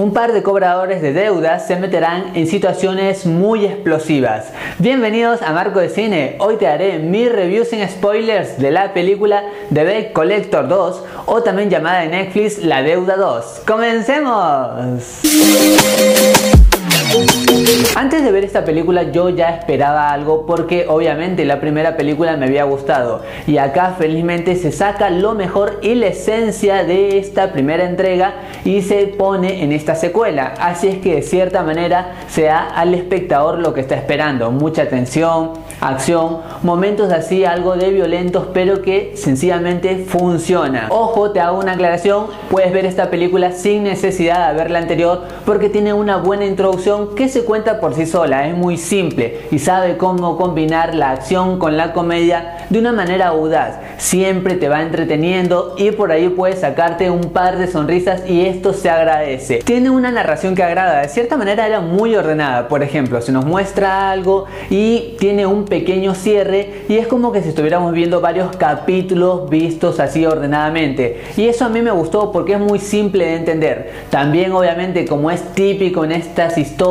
Un par de cobradores de deudas se meterán en situaciones muy explosivas. Bienvenidos a Marco de Cine. Hoy te haré mi review sin spoilers de la película The Debt Collector 2 o también llamada en Netflix La Deuda 2. ¡Comencemos! Antes de ver esta película yo ya esperaba algo porque obviamente la primera película me había gustado y acá felizmente se saca lo mejor y la esencia de esta primera entrega y se pone en esta secuela. Así es que de cierta manera se da al espectador lo que está esperando. Mucha tensión, acción, momentos así algo de violentos pero que sencillamente funciona. Ojo, te hago una aclaración, puedes ver esta película sin necesidad de ver la anterior porque tiene una buena introducción que se cuenta por sí sola, es muy simple y sabe cómo combinar la acción con la comedia de una manera audaz. Siempre te va entreteniendo y por ahí puedes sacarte un par de sonrisas y esto se agradece. Tiene una narración que agrada, de cierta manera era muy ordenada. Por ejemplo, se nos muestra algo y tiene un pequeño cierre y es como que si estuviéramos viendo varios capítulos vistos así ordenadamente. Y eso a mí me gustó porque es muy simple de entender. También obviamente como es típico en estas historias,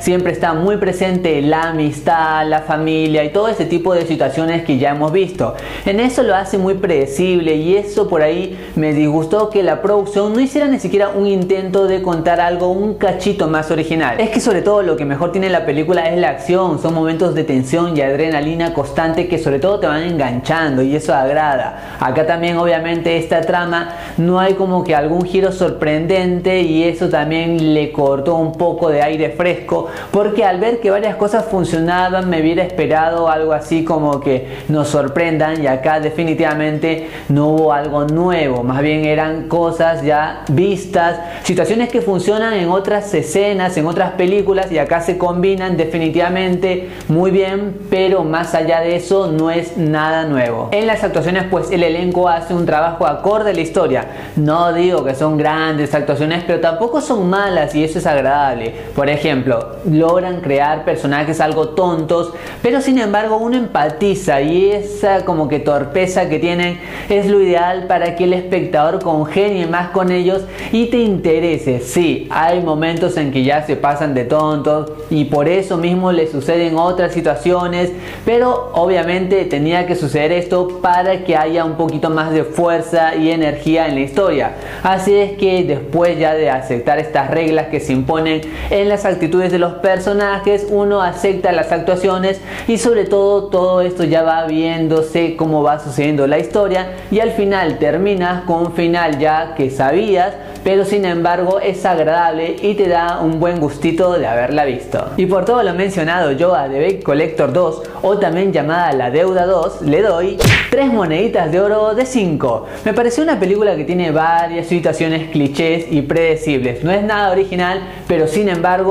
siempre está muy presente la amistad, la familia y todo ese tipo de situaciones que ya hemos visto. En eso lo hace muy predecible y eso por ahí me disgustó que la producción no hiciera ni siquiera un intento de contar algo un cachito más original. Es que sobre todo lo que mejor tiene la película es la acción, son momentos de tensión y adrenalina constante que sobre todo te van enganchando y eso agrada. Acá también obviamente esta trama no hay como que algún giro sorprendente y eso también le cortó un poco de aire fresco porque al ver que varias cosas funcionaban me hubiera esperado algo así como que nos sorprendan y acá definitivamente no hubo algo nuevo, más bien eran cosas ya vistas, situaciones que funcionan en otras escenas, en otras películas y acá se combinan definitivamente muy bien, pero más allá de eso no es nada nuevo. En las actuaciones pues el elenco hace un trabajo acorde a la historia. No digo que son grandes actuaciones, pero tampoco son malas y eso es agradable. Ejemplo, logran crear personajes algo tontos, pero sin embargo uno empatiza y esa como que torpeza que tienen es lo ideal para que el espectador congenie más con ellos y te interese. Sí, hay momentos en que ya se pasan de tontos y por eso mismo le suceden otras situaciones, pero obviamente tenía que suceder esto para que haya un poquito más de fuerza y energía en la historia. Así es que después ya de aceptar estas reglas que se imponen en las actitudes de los personajes, uno acepta las actuaciones y sobre todo todo esto ya va viéndose cómo va sucediendo la historia y al final terminas con un final ya que sabías pero sin embargo es agradable y te da un buen gustito de haberla visto. Y por todo lo mencionado yo a The Bake Collector 2 o también llamada La Deuda 2 le doy 3 moneditas de oro de 5. Me pareció una película que tiene varias situaciones clichés y predecibles. No es nada original, pero sin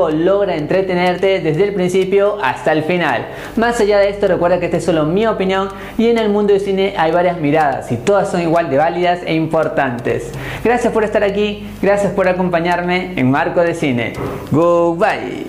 logra entretenerte desde el principio hasta el final. Más allá de esto recuerda que esta es solo mi opinión y en el mundo del cine hay varias miradas y todas son igual de válidas e importantes. Gracias por estar aquí, gracias por acompañarme en Marco de Cine. Goodbye.